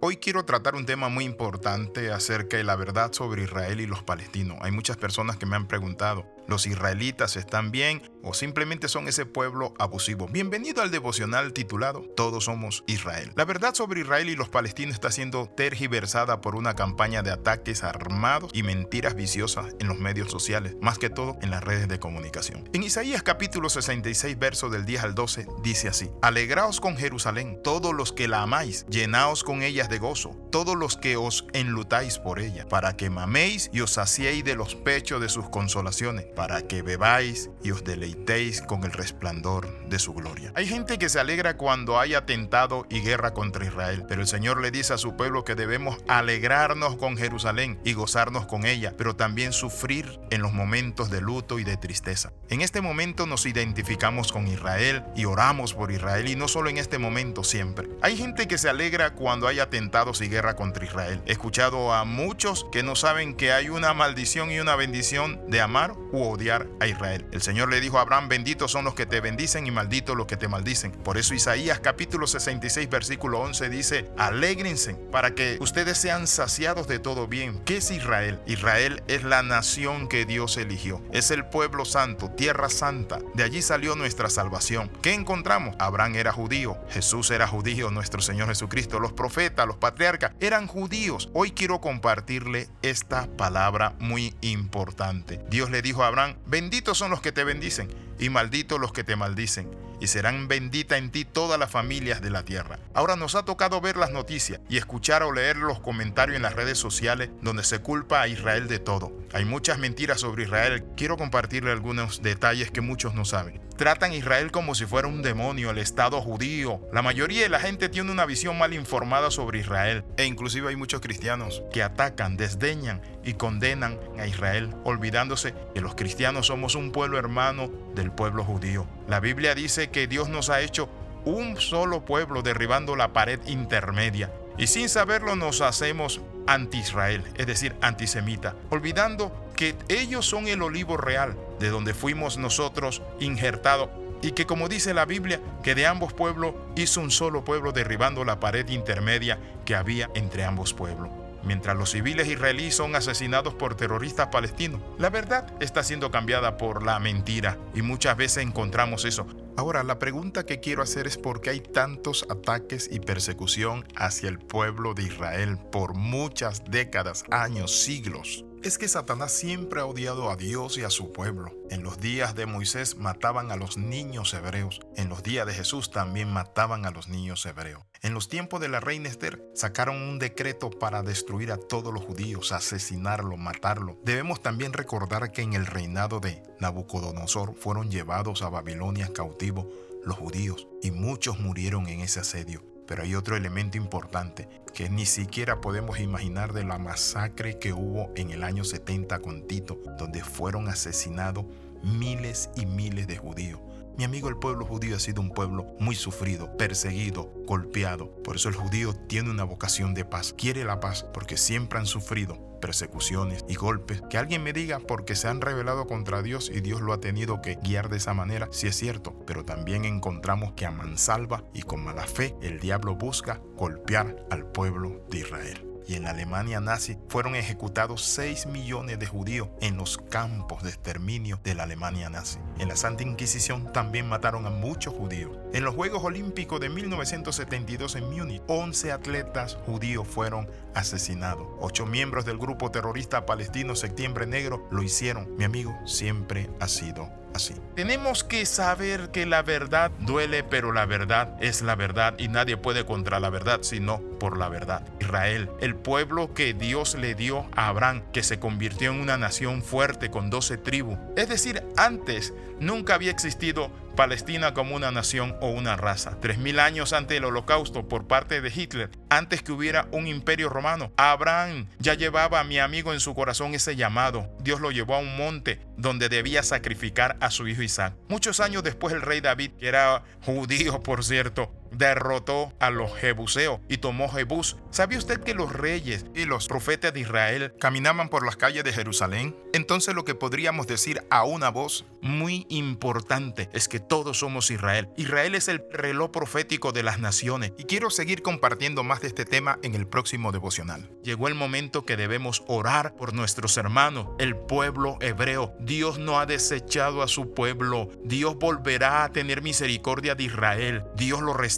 Hoy quiero tratar un tema muy importante acerca de la verdad sobre Israel y los palestinos. Hay muchas personas que me han preguntado, ¿los israelitas están bien o simplemente son ese pueblo abusivo? Bienvenido al devocional titulado Todos somos Israel. La verdad sobre Israel y los palestinos está siendo tergiversada por una campaña de ataques armados y mentiras viciosas en los medios sociales, más que todo en las redes de comunicación. En Isaías capítulo 66, verso del 10 al 12, dice así, Alegraos con Jerusalén, todos los que la amáis, llenaos con ellas de gozo, todos los que os enlutáis por ella, para que maméis y os saciéis de los pechos de sus consolaciones para que bebáis y os deleitéis con el resplandor de su gloria. Hay gente que se alegra cuando hay atentado y guerra contra Israel, pero el Señor le dice a su pueblo que debemos alegrarnos con Jerusalén y gozarnos con ella, pero también sufrir en los momentos de luto y de tristeza. En este momento nos identificamos con Israel y oramos por Israel y no solo en este momento, siempre. Hay gente que se alegra cuando hay atentados y guerra contra Israel. He escuchado a muchos que no saben que hay una maldición y una bendición de amar u odiar a Israel. El Señor le dijo a Abraham, benditos son los que te bendicen y malditos los que te maldicen. Por eso Isaías capítulo 66 versículo 11 dice, alégrense para que ustedes sean saciados de todo bien. ¿Qué es Israel? Israel es la nación que Dios eligió. Es el pueblo santo, tierra santa. De allí salió nuestra salvación. ¿Qué encontramos? Abraham era judío, Jesús era judío, nuestro Señor Jesucristo, los profetas, los patriarcas eran judíos. Hoy quiero compartirle esta palabra muy importante. Dios le dijo a Abraham, benditos son los que te bendicen y malditos los que te maldicen, y serán bendita en ti todas las familias de la tierra. Ahora nos ha tocado ver las noticias y escuchar o leer los comentarios en las redes sociales donde se culpa a Israel de todo. Hay muchas mentiras sobre Israel. Quiero compartirle algunos detalles que muchos no saben. Tratan a Israel como si fuera un demonio, el Estado judío. La mayoría de la gente tiene una visión mal informada sobre Israel. E inclusive hay muchos cristianos que atacan, desdeñan y condenan a Israel, olvidándose que los cristianos somos un pueblo hermano del pueblo judío. La Biblia dice que Dios nos ha hecho un solo pueblo derribando la pared intermedia. Y sin saberlo nos hacemos anti-Israel, es decir, antisemita, olvidando que ellos son el olivo real, de donde fuimos nosotros injertados, y que como dice la Biblia, que de ambos pueblos hizo un solo pueblo derribando la pared intermedia que había entre ambos pueblos. Mientras los civiles israelíes son asesinados por terroristas palestinos, la verdad está siendo cambiada por la mentira y muchas veces encontramos eso. Ahora, la pregunta que quiero hacer es por qué hay tantos ataques y persecución hacia el pueblo de Israel por muchas décadas, años, siglos. Es que Satanás siempre ha odiado a Dios y a su pueblo. En los días de Moisés mataban a los niños hebreos. En los días de Jesús también mataban a los niños hebreos. En los tiempos de la reina Esther sacaron un decreto para destruir a todos los judíos, asesinarlo, matarlo. Debemos también recordar que en el reinado de Nabucodonosor fueron llevados a Babilonia cautivos los judíos y muchos murieron en ese asedio. Pero hay otro elemento importante que ni siquiera podemos imaginar de la masacre que hubo en el año 70 con Tito, donde fueron asesinados miles y miles de judíos. Mi amigo, el pueblo judío ha sido un pueblo muy sufrido, perseguido, golpeado. Por eso el judío tiene una vocación de paz. Quiere la paz porque siempre han sufrido persecuciones y golpes. Que alguien me diga porque se han rebelado contra Dios y Dios lo ha tenido que guiar de esa manera, sí es cierto. Pero también encontramos que a mansalva y con mala fe el diablo busca golpear al pueblo de Israel y en la Alemania nazi fueron ejecutados 6 millones de judíos en los campos de exterminio de la Alemania nazi. En la Santa Inquisición también mataron a muchos judíos. En los Juegos Olímpicos de 1972 en Múnich, 11 atletas judíos fueron asesinados. Ocho miembros del grupo terrorista palestino Septiembre Negro lo hicieron. Mi amigo siempre ha sido así. Tenemos que saber que la verdad duele, pero la verdad es la verdad y nadie puede contra la verdad sino por la verdad. Israel, el pueblo que Dios le dio a Abraham, que se convirtió en una nación fuerte con 12 tribus. Es decir, antes nunca había existido Palestina como una nación o una raza. Tres mil años antes del holocausto por parte de Hitler, antes que hubiera un imperio romano, Abraham ya llevaba a mi amigo en su corazón ese llamado. Dios lo llevó a un monte donde debía sacrificar a su hijo Isaac. Muchos años después el rey David, que era judío por cierto, derrotó a los jebuseos y tomó Jebús. ¿Sabía usted que los reyes y los profetas de Israel caminaban por las calles de Jerusalén? Entonces lo que podríamos decir a una voz muy importante es que todos somos Israel. Israel es el reloj profético de las naciones y quiero seguir compartiendo más de este tema en el próximo devocional. Llegó el momento que debemos orar por nuestros hermanos, el pueblo hebreo. Dios no ha desechado a su pueblo. Dios volverá a tener misericordia de Israel. Dios lo restaurará.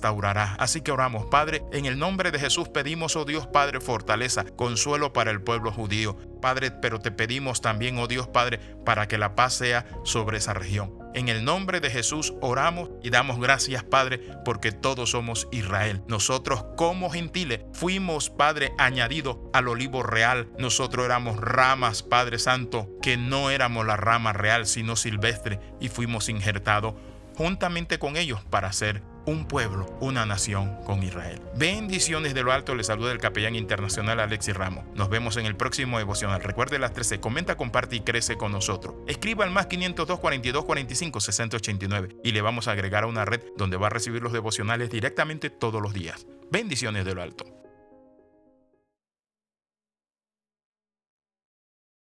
Así que oramos, Padre, en el nombre de Jesús pedimos, oh Dios Padre, fortaleza, consuelo para el pueblo judío. Padre, pero te pedimos también, oh Dios Padre, para que la paz sea sobre esa región. En el nombre de Jesús oramos y damos gracias, Padre, porque todos somos Israel. Nosotros como gentiles fuimos, Padre, añadido al olivo real. Nosotros éramos ramas, Padre Santo, que no éramos la rama real, sino silvestre, y fuimos injertados juntamente con ellos para ser un pueblo, una nación con Israel. Bendiciones de lo alto, le saluda el capellán internacional Alexis Ramos. Nos vemos en el próximo devocional. Recuerde las 13, comenta, comparte y crece con nosotros. Escriba al más 502 42 45 60 89 y le vamos a agregar a una red donde va a recibir los devocionales directamente todos los días. Bendiciones de lo alto.